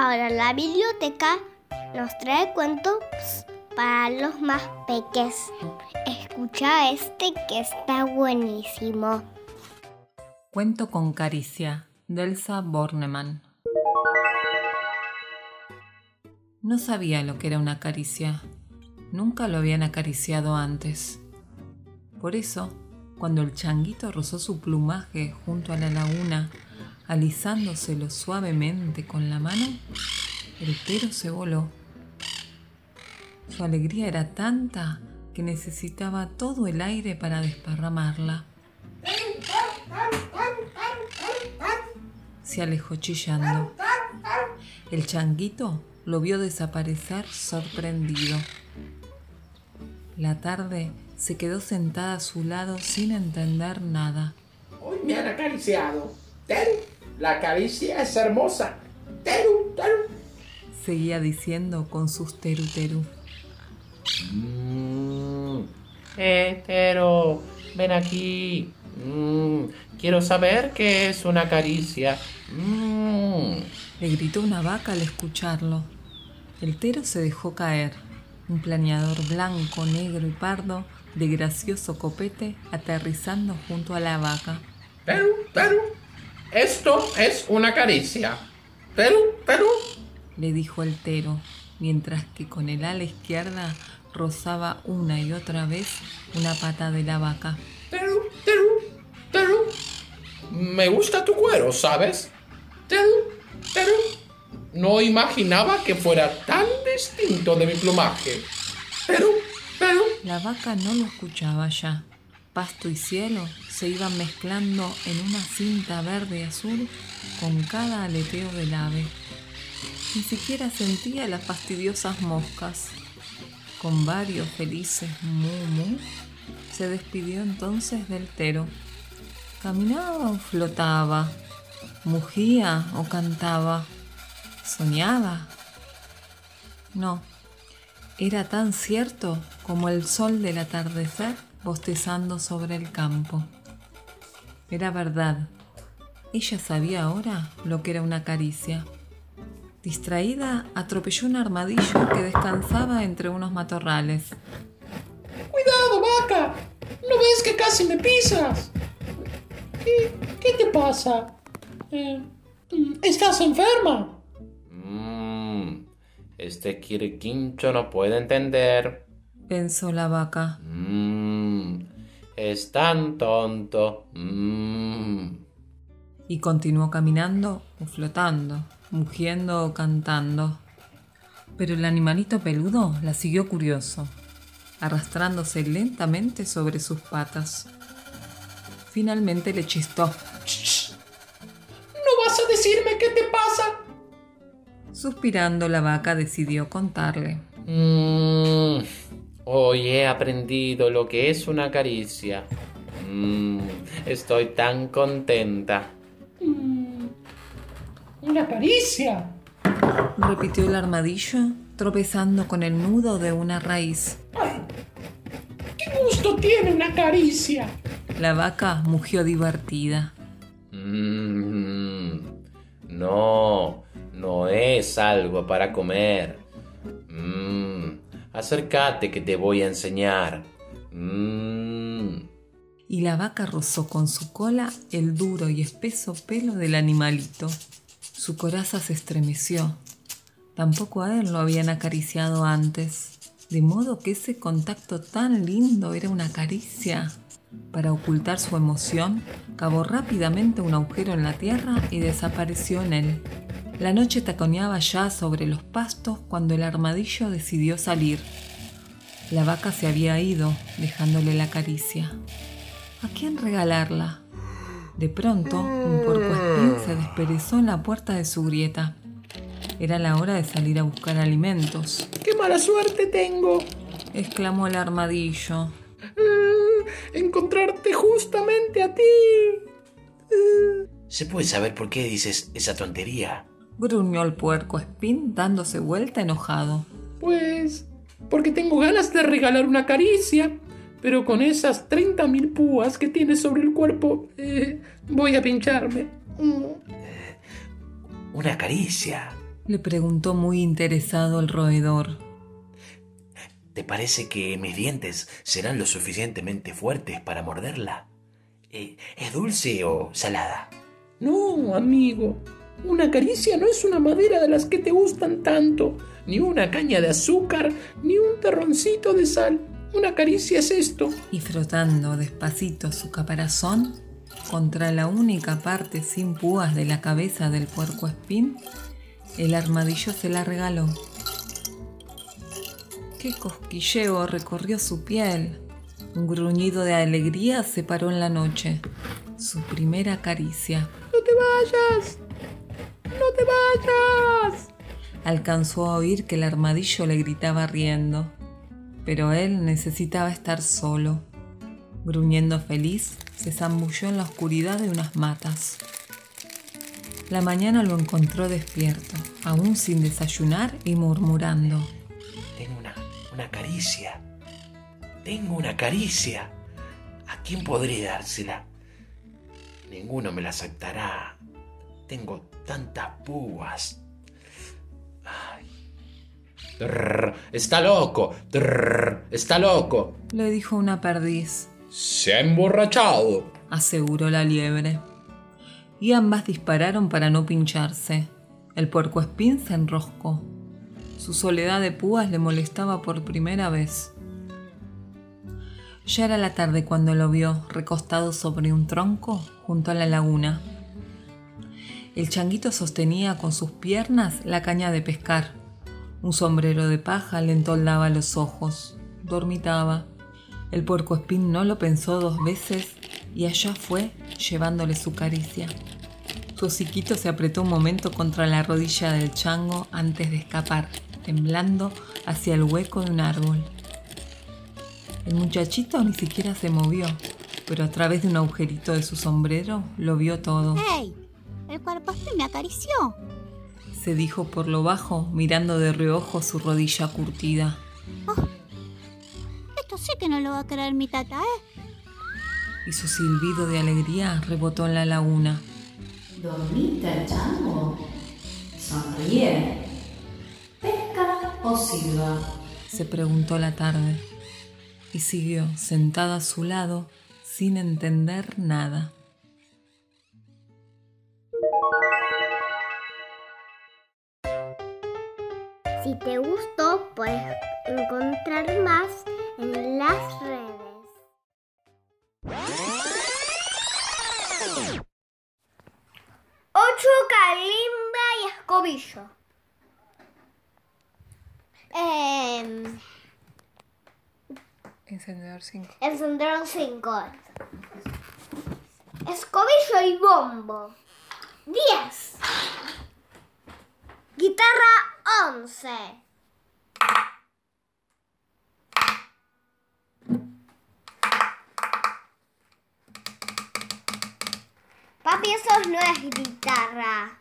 Ahora la biblioteca nos trae cuentos para los más peques. Escucha este que está buenísimo. Cuento con caricia, Delsa Bornemann. No sabía lo que era una caricia. Nunca lo habían acariciado antes. Por eso, cuando el changuito rozó su plumaje junto a la laguna, alisándoselo suavemente con la mano, el tero se voló. Su alegría era tanta que necesitaba todo el aire para desparramarla. Se alejó chillando. El changuito lo vio desaparecer sorprendido. La tarde se quedó sentada a su lado sin entender nada. Hoy me han acariciado. Teru, la caricia es hermosa. Teru, Teru. Seguía diciendo con sus teru teru. Mm. Eh, Teru, ven aquí. Mm, quiero saber qué es una caricia. Mm. Le gritó una vaca al escucharlo. El tero se dejó caer. Un planeador blanco, negro y pardo de gracioso copete aterrizando junto a la vaca. Teru, Teru, esto es una caricia. Teru, Teru. le dijo el tero, mientras que con el ala izquierda rozaba una y otra vez una pata de la vaca. Teru, Teru, Teru. Me gusta tu cuero, ¿sabes? Teru, Teru. No imaginaba que fuera tan distinto de mi plumaje. Teru, Teru. La vaca no lo escuchaba ya. Pasto y cielo se iban mezclando en una cinta verde y azul con cada aleteo del ave. Ni siquiera sentía las fastidiosas moscas. Con varios felices mu mu, se despidió entonces del tero. Caminaba o flotaba, mugía o cantaba, soñaba. No, era tan cierto como el sol del atardecer bostezando sobre el campo. Era verdad. Ella sabía ahora lo que era una caricia. Distraída, atropelló un armadillo que descansaba entre unos matorrales. Cuidado, vaca. ¿No ves que casi me pisas? ¿Qué, qué te pasa? Eh, ¿Estás enferma? Mmm, este quirquincho no puede entender. Pensó la vaca. Mmm, es tan tonto. Mmm. Y continuó caminando o flotando, mugiendo o cantando. Pero el animalito peludo la siguió curioso, arrastrándose lentamente sobre sus patas. Finalmente le chistó. ¿No vas a decirme qué te pasa? Suspirando, la vaca decidió contarle. Mmm, hoy he aprendido lo que es una caricia. Mmm, estoy tan contenta. ¿Una caricia? Repitió el armadillo, tropezando con el nudo de una raíz. Ay, ¿Qué gusto tiene una caricia? La vaca mugió divertida. Mm, no, no es algo para comer. Mm, acércate que te voy a enseñar. Mm. Y la vaca rozó con su cola el duro y espeso pelo del animalito. Su coraza se estremeció. Tampoco a él lo habían acariciado antes, de modo que ese contacto tan lindo era una caricia. Para ocultar su emoción, cavó rápidamente un agujero en la tierra y desapareció en él. La noche taconeaba ya sobre los pastos cuando el armadillo decidió salir. La vaca se había ido, dejándole la caricia. ¿A quién regalarla? De pronto, un puercoespín se desperezó en la puerta de su grieta. Era la hora de salir a buscar alimentos, ¡Qué mala suerte tengo! exclamó el armadillo. Mm, encontrarte justamente a ti. Mm. ¿Se puede saber por qué dices esa tontería? Gruñó el puercoespín dándose vuelta enojado. Pues porque tengo ganas de regalar una caricia, pero con esas 30.000 púas que tienes sobre el cuerpo, eh, voy a pincharme. Mm. Una caricia. Le preguntó muy interesado el roedor. ¿Te parece que mis dientes serán lo suficientemente fuertes para morderla? Eh, ¿Es dulce o salada? No, amigo. Una caricia no es una madera de las que te gustan tanto, ni una caña de azúcar, ni un terroncito de sal. Una caricia es esto. Y frotando despacito su caparazón contra la única parte sin púas de la cabeza del puerco espín, el armadillo se la regaló. Qué cosquilleo recorrió su piel. Un gruñido de alegría se paró en la noche. Su primera caricia. ¡No te vayas! ¡No te vayas! Alcanzó a oír que el armadillo le gritaba riendo, pero él necesitaba estar solo. Gruñendo feliz, se zambulló en la oscuridad de unas matas. La mañana lo encontró despierto, aún sin desayunar y murmurando. Tengo una, una caricia. Tengo una caricia. ¿A quién podré dársela? Ninguno me la aceptará. Tengo tantas púas. Ay, Trrr, está loco. Trrr, está loco. Le dijo una perdiz, Se ha emborrachado. aseguró la liebre. Y ambas dispararon para no pincharse. El puercoespín se enroscó. Su soledad de púas le molestaba por primera vez. Ya era la tarde cuando lo vio recostado sobre un tronco junto a la laguna. El changuito sostenía con sus piernas la caña de pescar. Un sombrero de paja le entoldaba los ojos. Dormitaba. El puercoespín no lo pensó dos veces y allá fue llevándole su caricia. Su hociquito se apretó un momento contra la rodilla del chango antes de escapar, temblando hacia el hueco de un árbol. El muchachito ni siquiera se movió, pero a través de un agujerito de su sombrero lo vio todo. ¡Hey! El cuerpo me acarició. Se dijo por lo bajo, mirando de reojo su rodilla curtida. Esto sí que no lo va a creer mi tata, ¿eh? y su silbido de alegría rebotó en la laguna. ¿Dormita chango? Sonríe. ¿Pesca o silba? Se preguntó la tarde y siguió sentada a su lado sin entender nada. Si te gustó, puedes encontrar más en las redes. Ocho calimba y escobillo. Eh, encendedor 5. Encendedor 5. Escobillo y bombo. 10 once. Papi, eso no es guitarra.